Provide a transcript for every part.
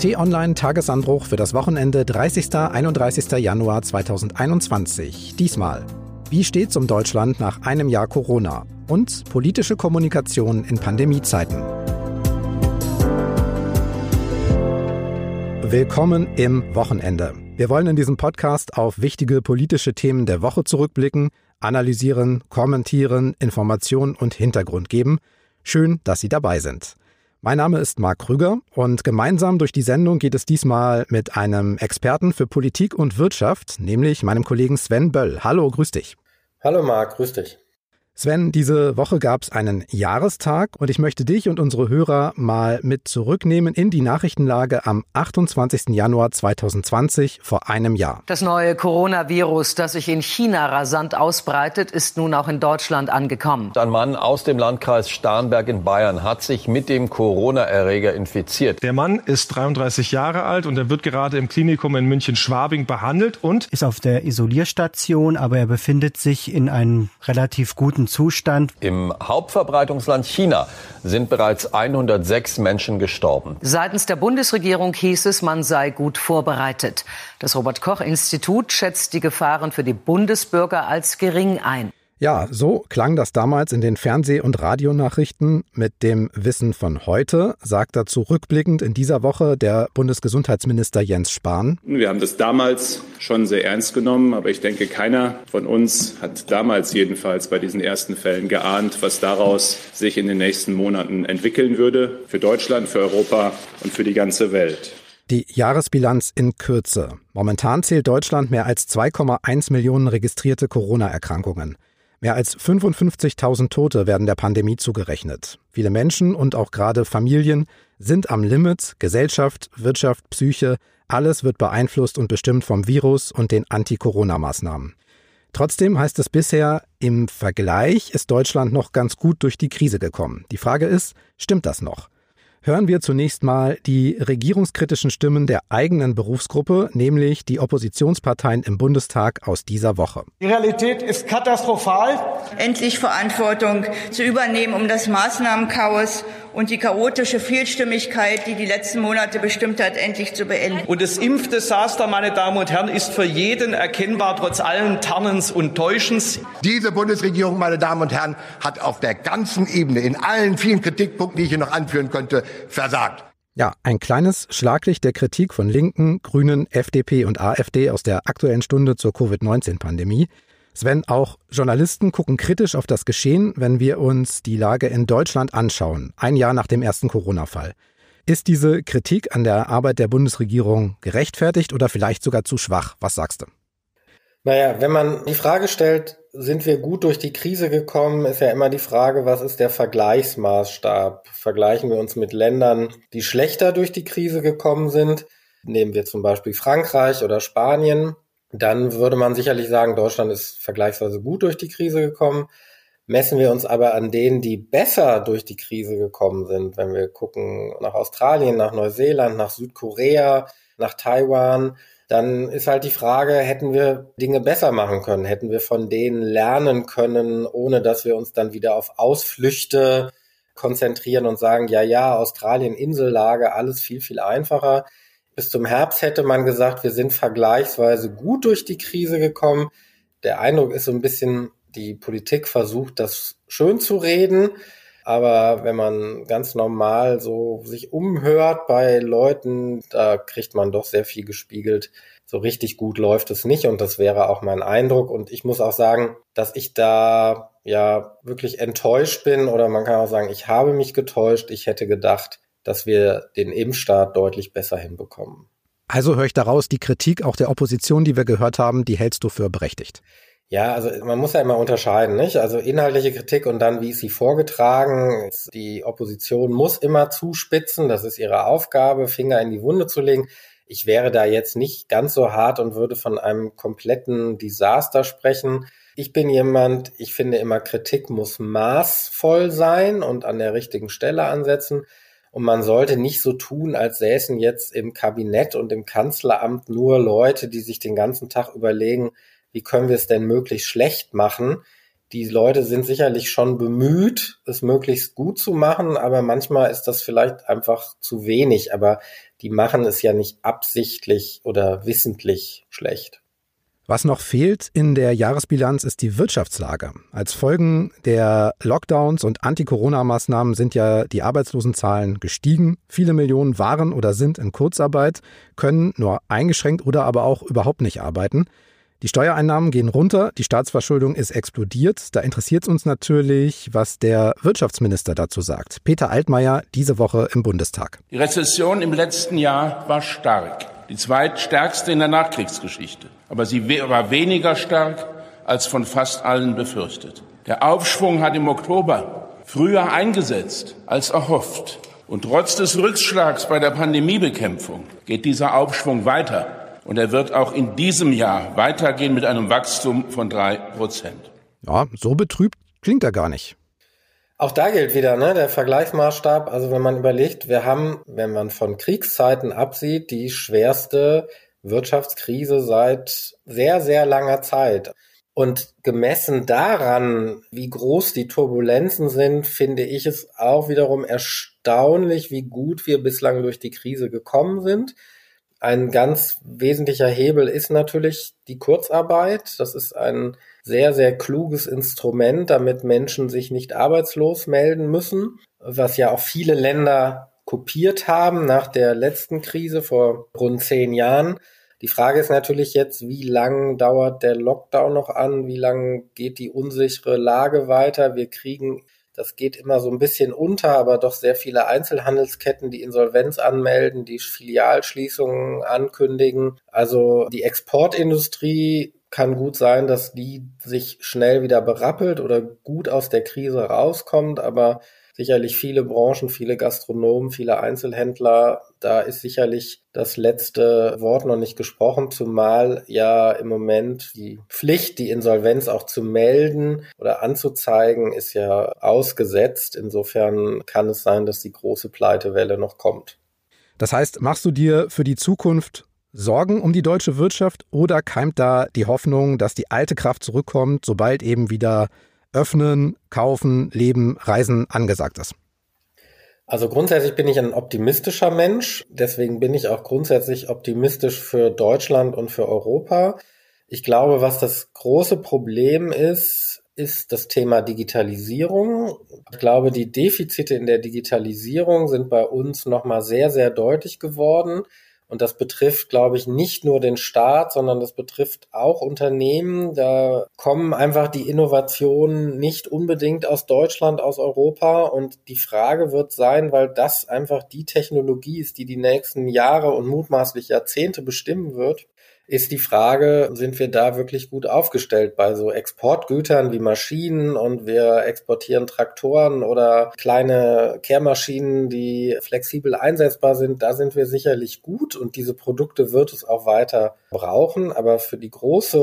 T-Online Tagesanbruch für das Wochenende 30. 31. Januar 2021. Diesmal. Wie steht's um Deutschland nach einem Jahr Corona? Und politische Kommunikation in Pandemiezeiten. Willkommen im Wochenende. Wir wollen in diesem Podcast auf wichtige politische Themen der Woche zurückblicken, analysieren, kommentieren, Informationen und Hintergrund geben. Schön, dass Sie dabei sind. Mein Name ist Marc Krüger und gemeinsam durch die Sendung geht es diesmal mit einem Experten für Politik und Wirtschaft, nämlich meinem Kollegen Sven Böll. Hallo, grüß dich. Hallo Marc, grüß dich. Sven, diese Woche gab es einen Jahrestag und ich möchte dich und unsere Hörer mal mit zurücknehmen in die Nachrichtenlage am 28. Januar 2020 vor einem Jahr. Das neue Coronavirus, das sich in China rasant ausbreitet, ist nun auch in Deutschland angekommen. Ein Mann aus dem Landkreis Starnberg in Bayern hat sich mit dem Corona-Erreger infiziert. Der Mann ist 33 Jahre alt und er wird gerade im Klinikum in München-Schwabing behandelt und ist auf der Isolierstation, aber er befindet sich in einem relativ guten Zustand. Im Hauptverbreitungsland China sind bereits 106 Menschen gestorben. Seitens der Bundesregierung hieß es, man sei gut vorbereitet. Das Robert Koch Institut schätzt die Gefahren für die Bundesbürger als gering ein. Ja, so klang das damals in den Fernseh- und Radionachrichten. Mit dem Wissen von heute sagt dazu rückblickend in dieser Woche der Bundesgesundheitsminister Jens Spahn. Wir haben das damals schon sehr ernst genommen, aber ich denke, keiner von uns hat damals jedenfalls bei diesen ersten Fällen geahnt, was daraus sich in den nächsten Monaten entwickeln würde für Deutschland, für Europa und für die ganze Welt. Die Jahresbilanz in Kürze. Momentan zählt Deutschland mehr als 2,1 Millionen registrierte Corona-Erkrankungen. Mehr als 55.000 Tote werden der Pandemie zugerechnet. Viele Menschen und auch gerade Familien sind am Limit. Gesellschaft, Wirtschaft, Psyche, alles wird beeinflusst und bestimmt vom Virus und den Anti-Corona-Maßnahmen. Trotzdem heißt es bisher, im Vergleich ist Deutschland noch ganz gut durch die Krise gekommen. Die Frage ist, stimmt das noch? Hören wir zunächst mal die regierungskritischen Stimmen der eigenen Berufsgruppe, nämlich die Oppositionsparteien im Bundestag aus dieser Woche. Die Realität ist katastrophal. Endlich Verantwortung zu übernehmen, um das Maßnahmenchaos und die chaotische Vielstimmigkeit, die die letzten Monate bestimmt hat, endlich zu beenden. Und das Impfdesaster, meine Damen und Herren, ist für jeden erkennbar, trotz allen Tarnens und Täuschens. Diese Bundesregierung, meine Damen und Herren, hat auf der ganzen Ebene, in allen vielen Kritikpunkten, die ich hier noch anführen könnte, versagt. Ja, ein kleines Schlaglicht der Kritik von Linken, Grünen, FDP und AfD aus der aktuellen Stunde zur Covid-19-Pandemie. Sven, auch Journalisten gucken kritisch auf das Geschehen, wenn wir uns die Lage in Deutschland anschauen, ein Jahr nach dem ersten Corona-Fall. Ist diese Kritik an der Arbeit der Bundesregierung gerechtfertigt oder vielleicht sogar zu schwach? Was sagst du? Naja, wenn man die Frage stellt, sind wir gut durch die Krise gekommen, ist ja immer die Frage, was ist der Vergleichsmaßstab? Vergleichen wir uns mit Ländern, die schlechter durch die Krise gekommen sind? Nehmen wir zum Beispiel Frankreich oder Spanien, dann würde man sicherlich sagen, Deutschland ist vergleichsweise gut durch die Krise gekommen. Messen wir uns aber an denen, die besser durch die Krise gekommen sind, wenn wir gucken nach Australien, nach Neuseeland, nach Südkorea, nach Taiwan, dann ist halt die Frage, hätten wir Dinge besser machen können? Hätten wir von denen lernen können, ohne dass wir uns dann wieder auf Ausflüchte konzentrieren und sagen, ja, ja, Australien, Insellage, alles viel, viel einfacher. Bis zum Herbst hätte man gesagt, wir sind vergleichsweise gut durch die Krise gekommen. Der Eindruck ist so ein bisschen, die Politik versucht, das schön zu reden. Aber wenn man ganz normal so sich umhört bei Leuten, da kriegt man doch sehr viel gespiegelt. So richtig gut läuft es nicht und das wäre auch mein Eindruck. Und ich muss auch sagen, dass ich da ja wirklich enttäuscht bin oder man kann auch sagen, ich habe mich getäuscht. Ich hätte gedacht, dass wir den Impfstart deutlich besser hinbekommen. Also höre ich daraus, die Kritik auch der Opposition, die wir gehört haben, die hältst du für berechtigt. Ja, also man muss ja immer unterscheiden, nicht? Also inhaltliche Kritik und dann, wie ist sie vorgetragen? Die Opposition muss immer zuspitzen, das ist ihre Aufgabe, Finger in die Wunde zu legen. Ich wäre da jetzt nicht ganz so hart und würde von einem kompletten Desaster sprechen. Ich bin jemand, ich finde immer, Kritik muss maßvoll sein und an der richtigen Stelle ansetzen. Und man sollte nicht so tun, als säßen jetzt im Kabinett und im Kanzleramt nur Leute, die sich den ganzen Tag überlegen, wie können wir es denn möglichst schlecht machen. Die Leute sind sicherlich schon bemüht, es möglichst gut zu machen, aber manchmal ist das vielleicht einfach zu wenig. Aber die machen es ja nicht absichtlich oder wissentlich schlecht. Was noch fehlt in der Jahresbilanz ist die Wirtschaftslage. Als Folgen der Lockdowns und Anti-Corona-Maßnahmen sind ja die Arbeitslosenzahlen gestiegen. Viele Millionen waren oder sind in Kurzarbeit, können nur eingeschränkt oder aber auch überhaupt nicht arbeiten. Die Steuereinnahmen gehen runter, die Staatsverschuldung ist explodiert. Da interessiert es uns natürlich, was der Wirtschaftsminister dazu sagt. Peter Altmaier diese Woche im Bundestag. Die Rezession im letzten Jahr war stark die zweitstärkste in der Nachkriegsgeschichte. Aber sie war weniger stark als von fast allen befürchtet. Der Aufschwung hat im Oktober früher eingesetzt als erhofft. Und trotz des Rückschlags bei der Pandemiebekämpfung geht dieser Aufschwung weiter. Und er wird auch in diesem Jahr weitergehen mit einem Wachstum von drei Prozent. Ja, so betrübt klingt er gar nicht. Auch da gilt wieder ne, der Vergleichsmaßstab. Also wenn man überlegt, wir haben, wenn man von Kriegszeiten absieht, die schwerste Wirtschaftskrise seit sehr, sehr langer Zeit. Und gemessen daran, wie groß die Turbulenzen sind, finde ich es auch wiederum erstaunlich, wie gut wir bislang durch die Krise gekommen sind. Ein ganz wesentlicher Hebel ist natürlich die Kurzarbeit. Das ist ein sehr, sehr kluges Instrument, damit Menschen sich nicht arbeitslos melden müssen, was ja auch viele Länder kopiert haben nach der letzten Krise vor rund zehn Jahren. Die Frage ist natürlich jetzt, wie lang dauert der Lockdown noch an? Wie lang geht die unsichere Lage weiter? Wir kriegen das geht immer so ein bisschen unter, aber doch sehr viele Einzelhandelsketten, die Insolvenz anmelden, die Filialschließungen ankündigen. Also die Exportindustrie kann gut sein, dass die sich schnell wieder berappelt oder gut aus der Krise rauskommt, aber sicherlich viele Branchen, viele Gastronomen, viele Einzelhändler. Da ist sicherlich das letzte Wort noch nicht gesprochen, zumal ja im Moment die Pflicht, die Insolvenz auch zu melden oder anzuzeigen, ist ja ausgesetzt. Insofern kann es sein, dass die große Pleitewelle noch kommt. Das heißt, machst du dir für die Zukunft Sorgen um die deutsche Wirtschaft oder keimt da die Hoffnung, dass die alte Kraft zurückkommt, sobald eben wieder Öffnen, Kaufen, Leben, Reisen angesagt ist? Also grundsätzlich bin ich ein optimistischer Mensch. Deswegen bin ich auch grundsätzlich optimistisch für Deutschland und für Europa. Ich glaube, was das große Problem ist, ist das Thema Digitalisierung. Ich glaube, die Defizite in der Digitalisierung sind bei uns nochmal sehr, sehr deutlich geworden. Und das betrifft, glaube ich, nicht nur den Staat, sondern das betrifft auch Unternehmen. Da kommen einfach die Innovationen nicht unbedingt aus Deutschland, aus Europa. Und die Frage wird sein, weil das einfach die Technologie ist, die die nächsten Jahre und mutmaßlich Jahrzehnte bestimmen wird, ist die Frage, sind wir da wirklich gut aufgestellt bei so Exportgütern wie Maschinen und wir exportieren Traktoren oder kleine Kehrmaschinen, die flexibel einsetzbar sind. Da sind wir sicherlich gut und diese Produkte wird es auch weiter brauchen. Aber für die große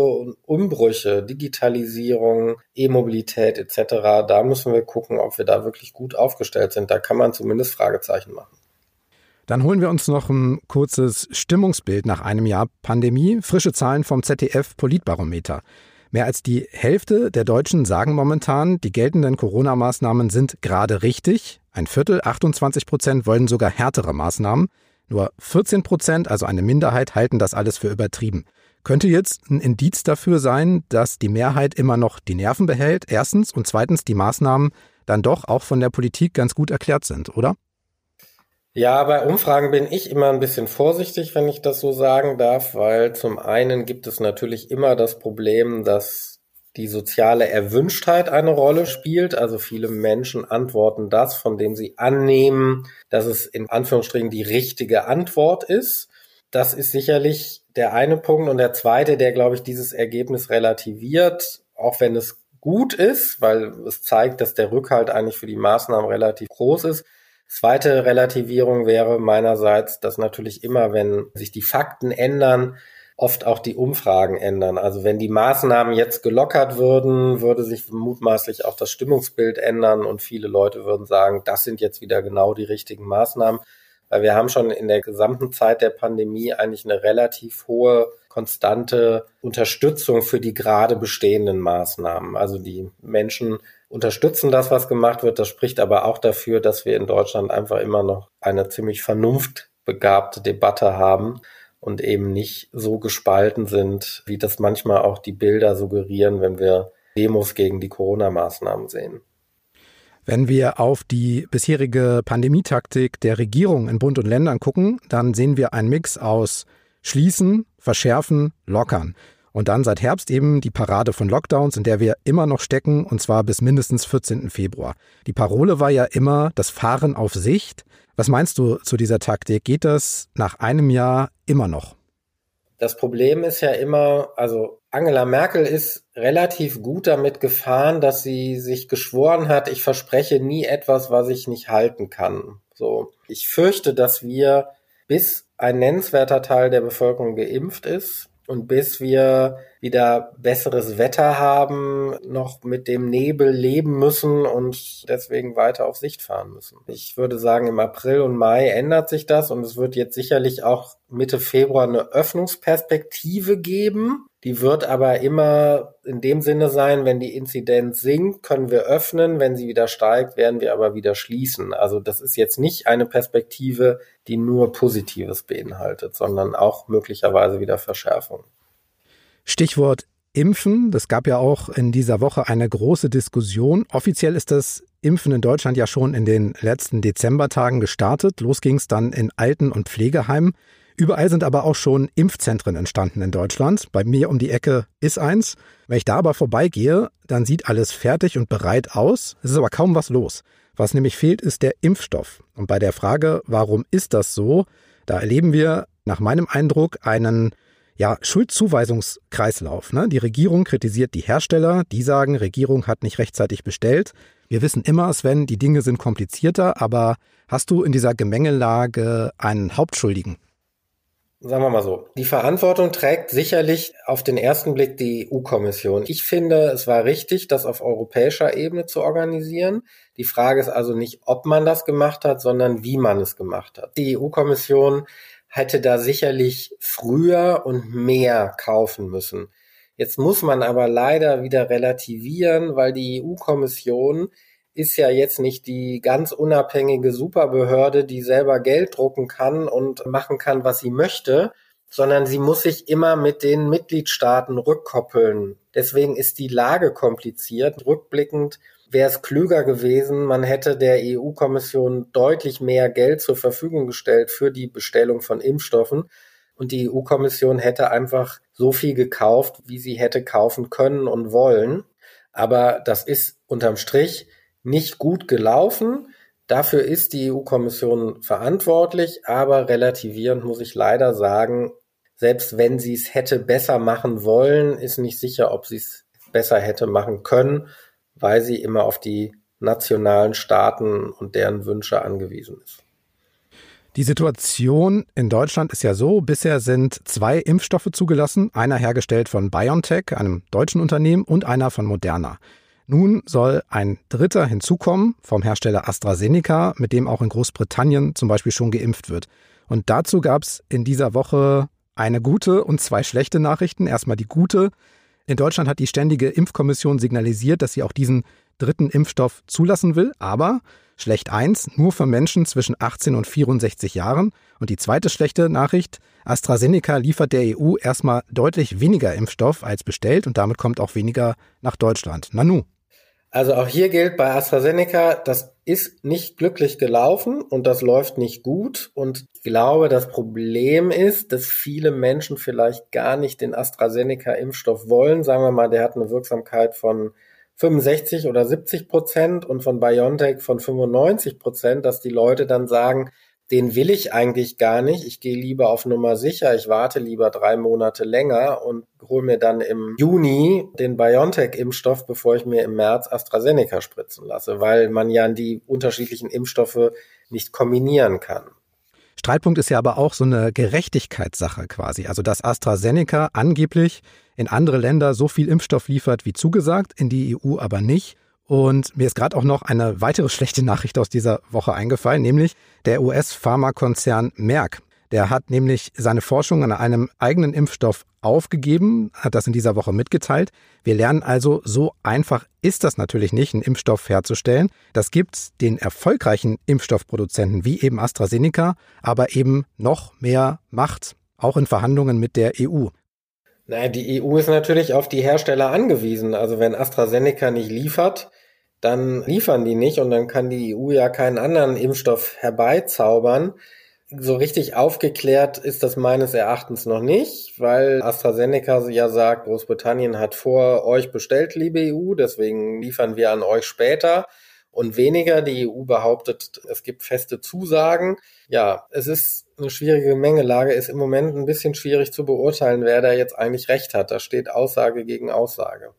Umbrüche, Digitalisierung, E-Mobilität etc., da müssen wir gucken, ob wir da wirklich gut aufgestellt sind. Da kann man zumindest Fragezeichen machen. Dann holen wir uns noch ein kurzes Stimmungsbild nach einem Jahr Pandemie. Frische Zahlen vom ZDF Politbarometer. Mehr als die Hälfte der Deutschen sagen momentan, die geltenden Corona-Maßnahmen sind gerade richtig. Ein Viertel, 28 Prozent, wollen sogar härtere Maßnahmen. Nur 14 Prozent, also eine Minderheit, halten das alles für übertrieben. Könnte jetzt ein Indiz dafür sein, dass die Mehrheit immer noch die Nerven behält, erstens, und zweitens die Maßnahmen dann doch auch von der Politik ganz gut erklärt sind, oder? Ja, bei Umfragen bin ich immer ein bisschen vorsichtig, wenn ich das so sagen darf, weil zum einen gibt es natürlich immer das Problem, dass die soziale Erwünschtheit eine Rolle spielt. Also viele Menschen antworten das, von dem sie annehmen, dass es in Anführungsstrichen die richtige Antwort ist. Das ist sicherlich der eine Punkt. Und der zweite, der, glaube ich, dieses Ergebnis relativiert, auch wenn es gut ist, weil es zeigt, dass der Rückhalt eigentlich für die Maßnahmen relativ groß ist, Zweite Relativierung wäre meinerseits, dass natürlich immer, wenn sich die Fakten ändern, oft auch die Umfragen ändern. Also wenn die Maßnahmen jetzt gelockert würden, würde sich mutmaßlich auch das Stimmungsbild ändern und viele Leute würden sagen, das sind jetzt wieder genau die richtigen Maßnahmen. Weil wir haben schon in der gesamten Zeit der Pandemie eigentlich eine relativ hohe, konstante Unterstützung für die gerade bestehenden Maßnahmen. Also die Menschen unterstützen das, was gemacht wird. Das spricht aber auch dafür, dass wir in Deutschland einfach immer noch eine ziemlich vernunftbegabte Debatte haben und eben nicht so gespalten sind, wie das manchmal auch die Bilder suggerieren, wenn wir Demos gegen die Corona-Maßnahmen sehen. Wenn wir auf die bisherige Pandemietaktik der Regierung in Bund und Ländern gucken, dann sehen wir einen Mix aus Schließen, Verschärfen, Lockern. Und dann seit Herbst eben die Parade von Lockdowns, in der wir immer noch stecken, und zwar bis mindestens 14. Februar. Die Parole war ja immer das Fahren auf Sicht. Was meinst du zu dieser Taktik? Geht das nach einem Jahr immer noch? Das Problem ist ja immer, also Angela Merkel ist relativ gut damit gefahren, dass sie sich geschworen hat, ich verspreche nie etwas, was ich nicht halten kann. So. Ich fürchte, dass wir, bis ein nennenswerter Teil der Bevölkerung geimpft ist, und bis wir wieder besseres Wetter haben, noch mit dem Nebel leben müssen und deswegen weiter auf Sicht fahren müssen. Ich würde sagen, im April und Mai ändert sich das und es wird jetzt sicherlich auch Mitte Februar eine Öffnungsperspektive geben. Die wird aber immer in dem Sinne sein, wenn die Inzidenz sinkt, können wir öffnen. Wenn sie wieder steigt, werden wir aber wieder schließen. Also das ist jetzt nicht eine Perspektive, die nur Positives beinhaltet, sondern auch möglicherweise wieder Verschärfung. Stichwort Impfen. Das gab ja auch in dieser Woche eine große Diskussion. Offiziell ist das Impfen in Deutschland ja schon in den letzten Dezembertagen gestartet. Los ging es dann in Alten- und Pflegeheimen. Überall sind aber auch schon Impfzentren entstanden in Deutschland. Bei mir um die Ecke ist eins. Wenn ich da aber vorbeigehe, dann sieht alles fertig und bereit aus. Es ist aber kaum was los. Was nämlich fehlt, ist der Impfstoff. Und bei der Frage, warum ist das so, da erleben wir nach meinem Eindruck einen ja, Schuldzuweisungskreislauf. Ne? Die Regierung kritisiert die Hersteller, die sagen, Regierung hat nicht rechtzeitig bestellt. Wir wissen immer, Sven, die Dinge sind komplizierter, aber hast du in dieser Gemengelage einen Hauptschuldigen? Sagen wir mal so. Die Verantwortung trägt sicherlich auf den ersten Blick die EU-Kommission. Ich finde, es war richtig, das auf europäischer Ebene zu organisieren. Die Frage ist also nicht, ob man das gemacht hat, sondern wie man es gemacht hat. Die EU-Kommission hätte da sicherlich früher und mehr kaufen müssen. Jetzt muss man aber leider wieder relativieren, weil die EU-Kommission ist ja jetzt nicht die ganz unabhängige Superbehörde, die selber Geld drucken kann und machen kann, was sie möchte, sondern sie muss sich immer mit den Mitgliedstaaten rückkoppeln. Deswegen ist die Lage kompliziert. Rückblickend wäre es klüger gewesen, man hätte der EU-Kommission deutlich mehr Geld zur Verfügung gestellt für die Bestellung von Impfstoffen. Und die EU-Kommission hätte einfach so viel gekauft, wie sie hätte kaufen können und wollen. Aber das ist unterm Strich nicht gut gelaufen. Dafür ist die EU-Kommission verantwortlich, aber relativierend muss ich leider sagen, selbst wenn sie es hätte besser machen wollen, ist nicht sicher, ob sie es besser hätte machen können, weil sie immer auf die nationalen Staaten und deren Wünsche angewiesen ist. Die Situation in Deutschland ist ja so, bisher sind zwei Impfstoffe zugelassen, einer hergestellt von BioNTech, einem deutschen Unternehmen, und einer von Moderna. Nun soll ein dritter hinzukommen vom Hersteller AstraZeneca, mit dem auch in Großbritannien zum Beispiel schon geimpft wird. Und dazu gab es in dieser Woche eine gute und zwei schlechte Nachrichten. Erstmal die gute. In Deutschland hat die Ständige Impfkommission signalisiert, dass sie auch diesen dritten Impfstoff zulassen will, aber schlecht eins, nur für Menschen zwischen 18 und 64 Jahren. Und die zweite schlechte Nachricht, AstraZeneca liefert der EU erstmal deutlich weniger Impfstoff als bestellt und damit kommt auch weniger nach Deutschland. Nanu. Also auch hier gilt bei AstraZeneca, das ist nicht glücklich gelaufen und das läuft nicht gut. Und ich glaube, das Problem ist, dass viele Menschen vielleicht gar nicht den AstraZeneca-Impfstoff wollen. Sagen wir mal, der hat eine Wirksamkeit von 65 oder 70 Prozent und von BioNTech von 95 Prozent, dass die Leute dann sagen, den will ich eigentlich gar nicht. Ich gehe lieber auf Nummer sicher. Ich warte lieber drei Monate länger und hole mir dann im Juni den BioNTech-Impfstoff, bevor ich mir im März AstraZeneca spritzen lasse, weil man ja die unterschiedlichen Impfstoffe nicht kombinieren kann. Streitpunkt ist ja aber auch so eine Gerechtigkeitssache quasi. Also, dass AstraZeneca angeblich in andere Länder so viel Impfstoff liefert wie zugesagt, in die EU aber nicht. Und mir ist gerade auch noch eine weitere schlechte Nachricht aus dieser Woche eingefallen, nämlich der US-Pharmakonzern Merck. Der hat nämlich seine Forschung an einem eigenen Impfstoff aufgegeben, hat das in dieser Woche mitgeteilt. Wir lernen also, so einfach ist das natürlich nicht, einen Impfstoff herzustellen. Das gibt den erfolgreichen Impfstoffproduzenten wie eben AstraZeneca, aber eben noch mehr Macht, auch in Verhandlungen mit der EU. Naja, die EU ist natürlich auf die Hersteller angewiesen. Also wenn AstraZeneca nicht liefert, dann liefern die nicht und dann kann die EU ja keinen anderen Impfstoff herbeizaubern. So richtig aufgeklärt ist das meines Erachtens noch nicht, weil AstraZeneca ja sagt, Großbritannien hat vor euch bestellt, liebe EU, deswegen liefern wir an euch später und weniger. Die EU behauptet, es gibt feste Zusagen. Ja, es ist eine schwierige Mengelage, ist im Moment ein bisschen schwierig zu beurteilen, wer da jetzt eigentlich recht hat. Da steht Aussage gegen Aussage.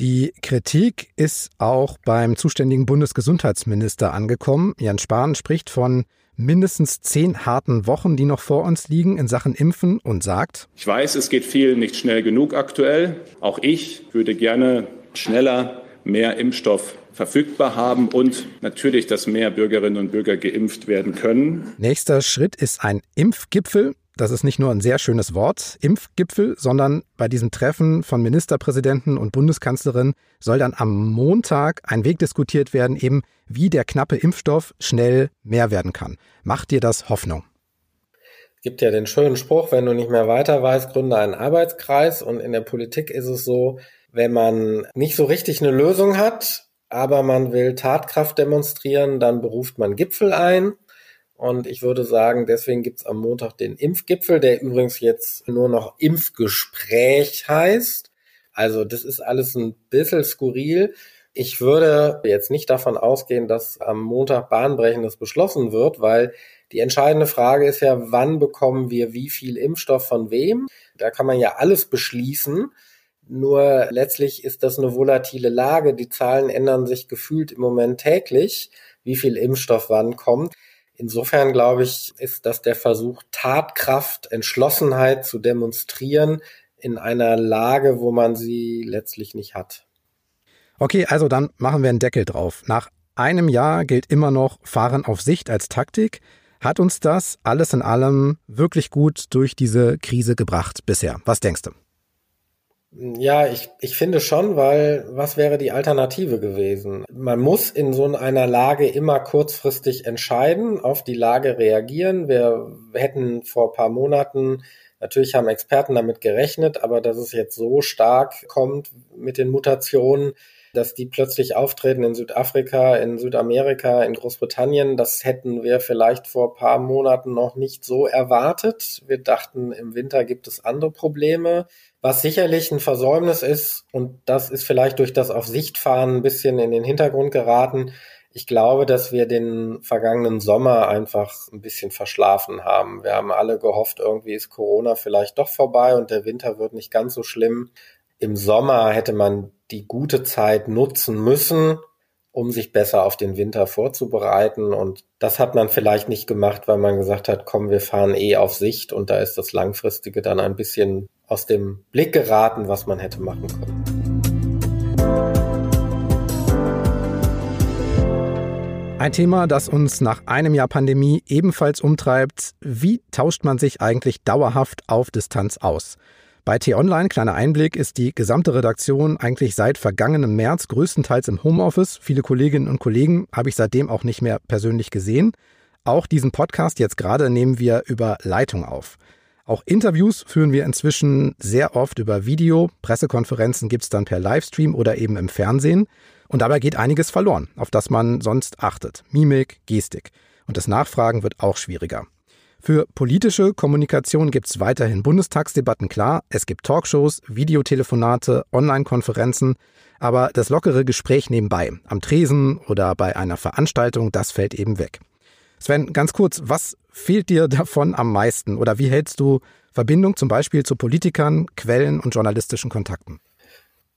Die Kritik ist auch beim zuständigen Bundesgesundheitsminister angekommen. Jan Spahn spricht von mindestens zehn harten Wochen, die noch vor uns liegen in Sachen Impfen und sagt, ich weiß, es geht vielen nicht schnell genug aktuell. Auch ich würde gerne schneller mehr Impfstoff verfügbar haben und natürlich, dass mehr Bürgerinnen und Bürger geimpft werden können. Nächster Schritt ist ein Impfgipfel. Das ist nicht nur ein sehr schönes Wort, Impfgipfel, sondern bei diesem Treffen von Ministerpräsidenten und Bundeskanzlerin soll dann am Montag ein Weg diskutiert werden, eben wie der knappe Impfstoff schnell mehr werden kann. Macht dir das Hoffnung? Es gibt ja den schönen Spruch, wenn du nicht mehr weiter weißt, gründe einen Arbeitskreis. Und in der Politik ist es so, wenn man nicht so richtig eine Lösung hat, aber man will Tatkraft demonstrieren, dann beruft man Gipfel ein. Und ich würde sagen, deswegen gibt's am Montag den Impfgipfel, der übrigens jetzt nur noch Impfgespräch heißt. Also das ist alles ein bisschen skurril. Ich würde jetzt nicht davon ausgehen, dass am Montag Bahnbrechendes beschlossen wird, weil die entscheidende Frage ist ja, wann bekommen wir wie viel Impfstoff von wem? Da kann man ja alles beschließen. Nur letztlich ist das eine volatile Lage. Die Zahlen ändern sich gefühlt im Moment täglich, wie viel Impfstoff wann kommt. Insofern glaube ich, ist das der Versuch, Tatkraft, Entschlossenheit zu demonstrieren in einer Lage, wo man sie letztlich nicht hat. Okay, also dann machen wir einen Deckel drauf. Nach einem Jahr gilt immer noch Fahren auf Sicht als Taktik. Hat uns das alles in allem wirklich gut durch diese Krise gebracht bisher? Was denkst du? Ja, ich, ich finde schon, weil was wäre die Alternative gewesen? Man muss in so einer Lage immer kurzfristig entscheiden, auf die Lage reagieren. Wir hätten vor paar Monaten, natürlich haben Experten damit gerechnet, aber dass es jetzt so stark kommt mit den Mutationen, dass die plötzlich auftreten in Südafrika, in Südamerika, in Großbritannien, das hätten wir vielleicht vor paar Monaten noch nicht so erwartet. Wir dachten, im Winter gibt es andere Probleme. Was sicherlich ein Versäumnis ist, und das ist vielleicht durch das auf Sicht fahren ein bisschen in den Hintergrund geraten, ich glaube, dass wir den vergangenen Sommer einfach ein bisschen verschlafen haben. Wir haben alle gehofft, irgendwie ist Corona vielleicht doch vorbei und der Winter wird nicht ganz so schlimm. Im Sommer hätte man die gute Zeit nutzen müssen, um sich besser auf den Winter vorzubereiten. Und das hat man vielleicht nicht gemacht, weil man gesagt hat, komm, wir fahren eh auf Sicht und da ist das Langfristige dann ein bisschen aus dem Blick geraten, was man hätte machen können. Ein Thema, das uns nach einem Jahr Pandemie ebenfalls umtreibt. Wie tauscht man sich eigentlich dauerhaft auf Distanz aus? Bei T-Online, kleiner Einblick, ist die gesamte Redaktion eigentlich seit vergangenem März größtenteils im Homeoffice. Viele Kolleginnen und Kollegen habe ich seitdem auch nicht mehr persönlich gesehen. Auch diesen Podcast jetzt gerade nehmen wir über Leitung auf. Auch Interviews führen wir inzwischen sehr oft über Video. Pressekonferenzen gibt es dann per Livestream oder eben im Fernsehen. Und dabei geht einiges verloren, auf das man sonst achtet. Mimik, Gestik. Und das Nachfragen wird auch schwieriger. Für politische Kommunikation gibt es weiterhin Bundestagsdebatten, klar. Es gibt Talkshows, Videotelefonate, Online-Konferenzen. Aber das lockere Gespräch nebenbei, am Tresen oder bei einer Veranstaltung, das fällt eben weg. Sven, ganz kurz, was fehlt dir davon am meisten? Oder wie hältst du Verbindung zum Beispiel zu Politikern, Quellen und journalistischen Kontakten?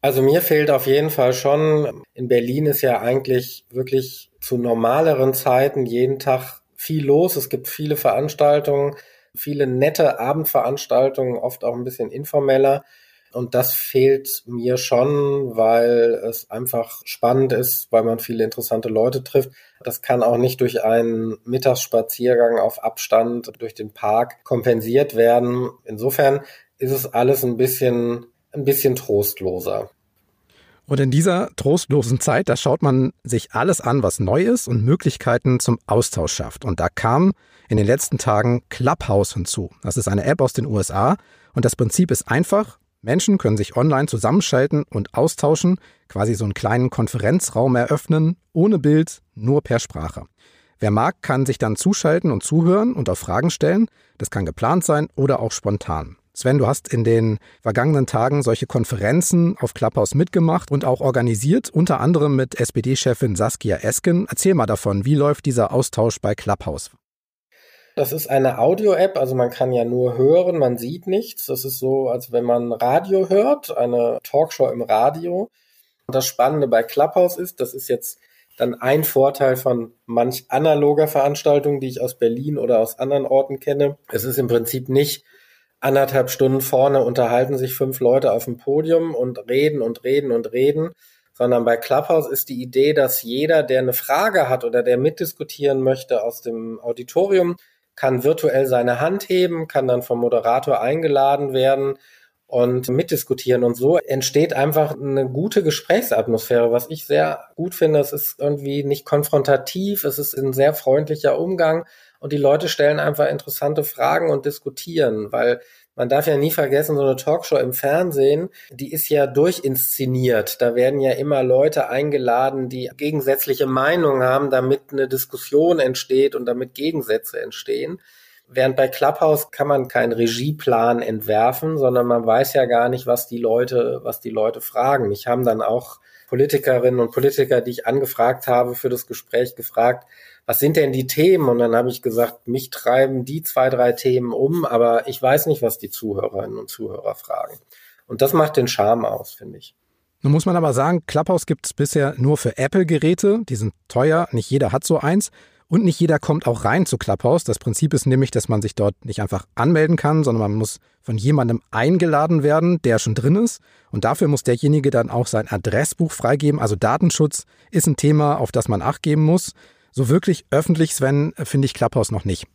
Also mir fehlt auf jeden Fall schon, in Berlin ist ja eigentlich wirklich zu normaleren Zeiten jeden Tag viel los. Es gibt viele Veranstaltungen, viele nette Abendveranstaltungen, oft auch ein bisschen informeller. Und das fehlt mir schon, weil es einfach spannend ist, weil man viele interessante Leute trifft. Das kann auch nicht durch einen Mittagsspaziergang auf Abstand durch den Park kompensiert werden. Insofern ist es alles ein bisschen, ein bisschen trostloser. Und in dieser trostlosen Zeit, da schaut man sich alles an, was neu ist und Möglichkeiten zum Austausch schafft. Und da kam in den letzten Tagen Clubhouse hinzu. Das ist eine App aus den USA und das Prinzip ist einfach. Menschen können sich online zusammenschalten und austauschen, quasi so einen kleinen Konferenzraum eröffnen, ohne Bild, nur per Sprache. Wer mag, kann sich dann zuschalten und zuhören und auch Fragen stellen. Das kann geplant sein oder auch spontan. Sven, du hast in den vergangenen Tagen solche Konferenzen auf Clubhouse mitgemacht und auch organisiert, unter anderem mit SPD-Chefin Saskia Esken. Erzähl mal davon, wie läuft dieser Austausch bei Clubhouse? Das ist eine Audio-App, also man kann ja nur hören, man sieht nichts. Das ist so, als wenn man Radio hört, eine Talkshow im Radio. Und das Spannende bei Clubhouse ist, das ist jetzt dann ein Vorteil von manch analoger Veranstaltung, die ich aus Berlin oder aus anderen Orten kenne. Es ist im Prinzip nicht anderthalb Stunden vorne unterhalten sich fünf Leute auf dem Podium und reden und reden und reden, sondern bei Clubhouse ist die Idee, dass jeder, der eine Frage hat oder der mitdiskutieren möchte aus dem Auditorium, kann virtuell seine Hand heben, kann dann vom Moderator eingeladen werden und mitdiskutieren. Und so entsteht einfach eine gute Gesprächsatmosphäre, was ich sehr gut finde. Es ist irgendwie nicht konfrontativ, es ist ein sehr freundlicher Umgang und die Leute stellen einfach interessante Fragen und diskutieren, weil man darf ja nie vergessen, so eine Talkshow im Fernsehen, die ist ja durchinszeniert. Da werden ja immer Leute eingeladen, die gegensätzliche Meinungen haben, damit eine Diskussion entsteht und damit Gegensätze entstehen. Während bei Clubhouse kann man keinen Regieplan entwerfen, sondern man weiß ja gar nicht, was die Leute, was die Leute fragen. Mich haben dann auch Politikerinnen und Politiker, die ich angefragt habe für das Gespräch, gefragt, was sind denn die Themen? Und dann habe ich gesagt, mich treiben die zwei, drei Themen um, aber ich weiß nicht, was die Zuhörerinnen und Zuhörer fragen. Und das macht den Charme aus, finde ich. Nun muss man aber sagen, Clubhouse gibt es bisher nur für Apple-Geräte. Die sind teuer, nicht jeder hat so eins. Und nicht jeder kommt auch rein zu Clubhouse. Das Prinzip ist nämlich, dass man sich dort nicht einfach anmelden kann, sondern man muss von jemandem eingeladen werden, der schon drin ist. Und dafür muss derjenige dann auch sein Adressbuch freigeben. Also Datenschutz ist ein Thema, auf das man acht geben muss. So wirklich öffentlich, Sven, finde ich Clubhouse noch nicht.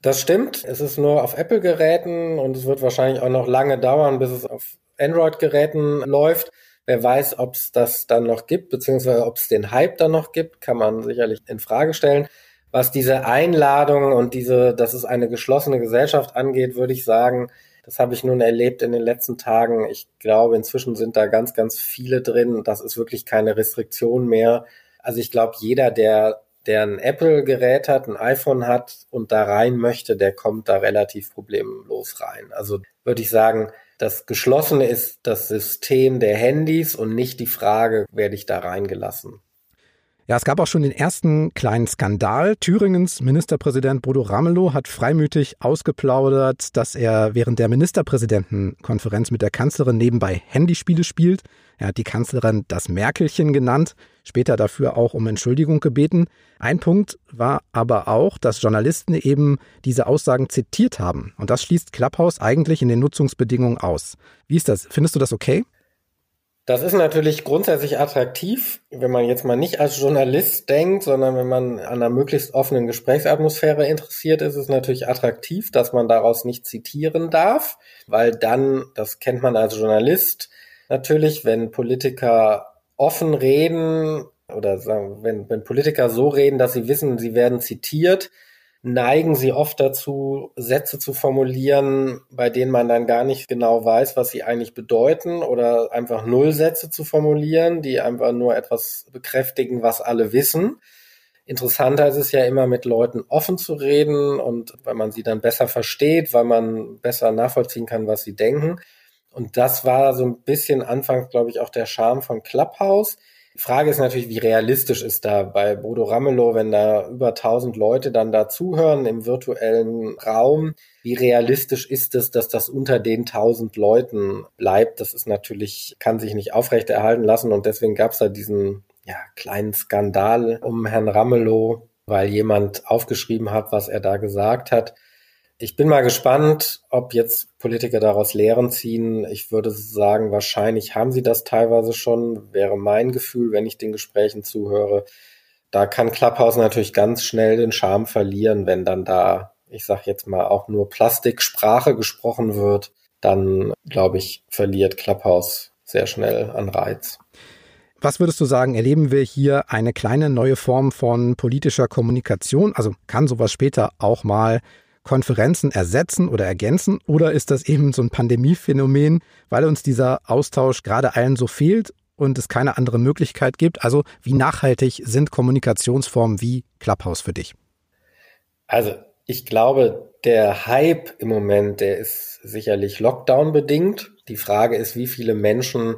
Das stimmt. Es ist nur auf Apple-Geräten und es wird wahrscheinlich auch noch lange dauern, bis es auf Android-Geräten läuft. Wer weiß, ob es das dann noch gibt, beziehungsweise ob es den Hype dann noch gibt, kann man sicherlich in Frage stellen. Was diese Einladung und diese, dass es eine geschlossene Gesellschaft angeht, würde ich sagen, das habe ich nun erlebt in den letzten Tagen. Ich glaube, inzwischen sind da ganz, ganz viele drin. Das ist wirklich keine Restriktion mehr. Also ich glaube, jeder, der, der ein Apple-Gerät hat, ein iPhone hat und da rein möchte, der kommt da relativ problemlos rein. Also würde ich sagen, das Geschlossene ist das System der Handys und nicht die Frage, werde ich da reingelassen. Ja, es gab auch schon den ersten kleinen Skandal. Thüringens Ministerpräsident Bodo Ramelow hat freimütig ausgeplaudert, dass er während der Ministerpräsidentenkonferenz mit der Kanzlerin nebenbei Handyspiele spielt. Er hat die Kanzlerin das Merkelchen genannt, später dafür auch um Entschuldigung gebeten. Ein Punkt war aber auch, dass Journalisten eben diese Aussagen zitiert haben. Und das schließt Clubhouse eigentlich in den Nutzungsbedingungen aus. Wie ist das? Findest du das okay? Das ist natürlich grundsätzlich attraktiv, wenn man jetzt mal nicht als Journalist denkt, sondern wenn man an einer möglichst offenen Gesprächsatmosphäre interessiert ist, ist natürlich attraktiv, dass man daraus nicht zitieren darf, weil dann, das kennt man als Journalist, natürlich, wenn Politiker offen reden oder sagen, wenn, wenn Politiker so reden, dass sie wissen, sie werden zitiert, neigen sie oft dazu, Sätze zu formulieren, bei denen man dann gar nicht genau weiß, was sie eigentlich bedeuten oder einfach Nullsätze zu formulieren, die einfach nur etwas bekräftigen, was alle wissen. Interessanter ist es ja immer, mit Leuten offen zu reden und weil man sie dann besser versteht, weil man besser nachvollziehen kann, was sie denken. Und das war so ein bisschen anfangs, glaube ich, auch der Charme von Clubhouse die Frage ist natürlich, wie realistisch ist da bei Bodo Ramelow, wenn da über 1000 Leute dann da zuhören im virtuellen Raum, wie realistisch ist es, dass das unter den 1000 Leuten bleibt? Das ist natürlich, kann sich nicht aufrechterhalten lassen und deswegen gab es da diesen ja, kleinen Skandal um Herrn Ramelow, weil jemand aufgeschrieben hat, was er da gesagt hat. Ich bin mal gespannt, ob jetzt Politiker daraus Lehren ziehen. Ich würde sagen, wahrscheinlich haben sie das teilweise schon, wäre mein Gefühl, wenn ich den Gesprächen zuhöre. Da kann Clubhouse natürlich ganz schnell den Charme verlieren, wenn dann da, ich sag jetzt mal, auch nur Plastiksprache gesprochen wird. Dann, glaube ich, verliert Clubhouse sehr schnell an Reiz. Was würdest du sagen, erleben wir hier eine kleine neue Form von politischer Kommunikation? Also kann sowas später auch mal Konferenzen ersetzen oder ergänzen? Oder ist das eben so ein Pandemiephänomen, weil uns dieser Austausch gerade allen so fehlt und es keine andere Möglichkeit gibt? Also wie nachhaltig sind Kommunikationsformen wie Clubhouse für dich? Also ich glaube, der Hype im Moment, der ist sicherlich Lockdown bedingt. Die Frage ist, wie viele Menschen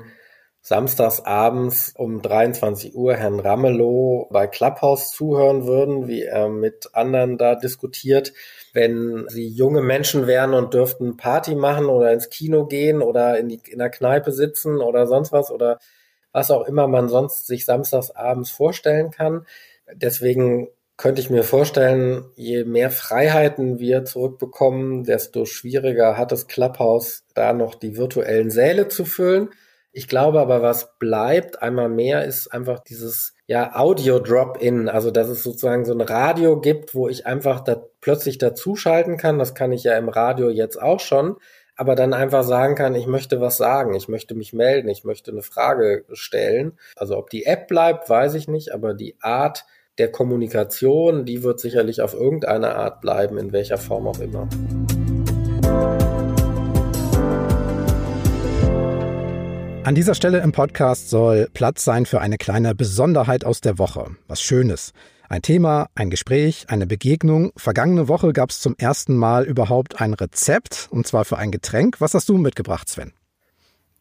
samstags abends um 23 Uhr Herrn Ramelow bei Clubhouse zuhören würden, wie er mit anderen da diskutiert wenn sie junge Menschen wären und dürften Party machen oder ins Kino gehen oder in, die, in der Kneipe sitzen oder sonst was oder was auch immer man sonst sich samstags abends vorstellen kann. Deswegen könnte ich mir vorstellen, je mehr Freiheiten wir zurückbekommen, desto schwieriger hat es Clubhouse, da noch die virtuellen Säle zu füllen. Ich glaube aber, was bleibt einmal mehr, ist einfach dieses ja, Audio-Drop-In, also dass es sozusagen so ein Radio gibt, wo ich einfach da plötzlich dazuschalten kann. Das kann ich ja im Radio jetzt auch schon, aber dann einfach sagen kann, ich möchte was sagen, ich möchte mich melden, ich möchte eine Frage stellen. Also ob die App bleibt, weiß ich nicht, aber die Art der Kommunikation, die wird sicherlich auf irgendeine Art bleiben, in welcher Form auch immer. An dieser Stelle im Podcast soll Platz sein für eine kleine Besonderheit aus der Woche. Was Schönes. Ein Thema, ein Gespräch, eine Begegnung. Vergangene Woche gab es zum ersten Mal überhaupt ein Rezept, und zwar für ein Getränk. Was hast du mitgebracht, Sven?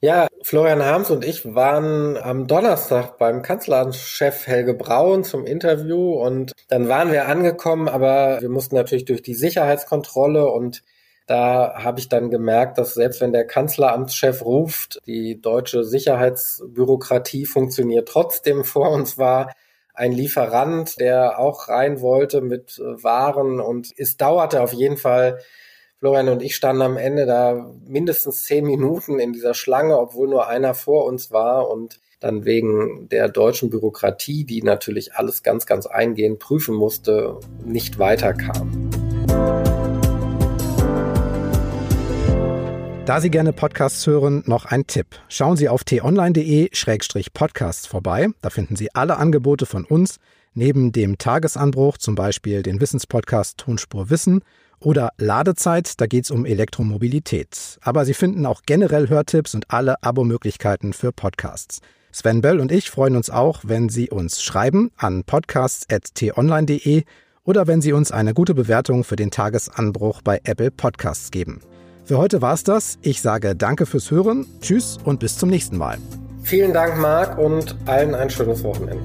Ja, Florian Harms und ich waren am Donnerstag beim Kanzleramtschef Helge Braun zum Interview und dann waren wir angekommen, aber wir mussten natürlich durch die Sicherheitskontrolle und da habe ich dann gemerkt, dass selbst wenn der Kanzleramtschef ruft, die deutsche Sicherheitsbürokratie funktioniert trotzdem. Vor uns war ein Lieferant, der auch rein wollte mit äh, Waren und es dauerte auf jeden Fall. Florian und ich standen am Ende da mindestens zehn Minuten in dieser Schlange, obwohl nur einer vor uns war und dann wegen der deutschen Bürokratie, die natürlich alles ganz, ganz eingehend prüfen musste, nicht weiterkam. Da Sie gerne Podcasts hören, noch ein Tipp. Schauen Sie auf t-online.de-podcasts vorbei. Da finden Sie alle Angebote von uns, neben dem Tagesanbruch, zum Beispiel den Wissenspodcast Tonspur Wissen oder Ladezeit, da geht es um Elektromobilität. Aber Sie finden auch generell Hörtipps und alle Abo-Möglichkeiten für Podcasts. Sven Bell und ich freuen uns auch, wenn Sie uns schreiben an podcasts.t-online.de oder wenn Sie uns eine gute Bewertung für den Tagesanbruch bei Apple Podcasts geben. Für heute war's das. Ich sage danke fürs Hören, tschüss und bis zum nächsten Mal. Vielen Dank, Marc, und allen ein schönes Wochenende.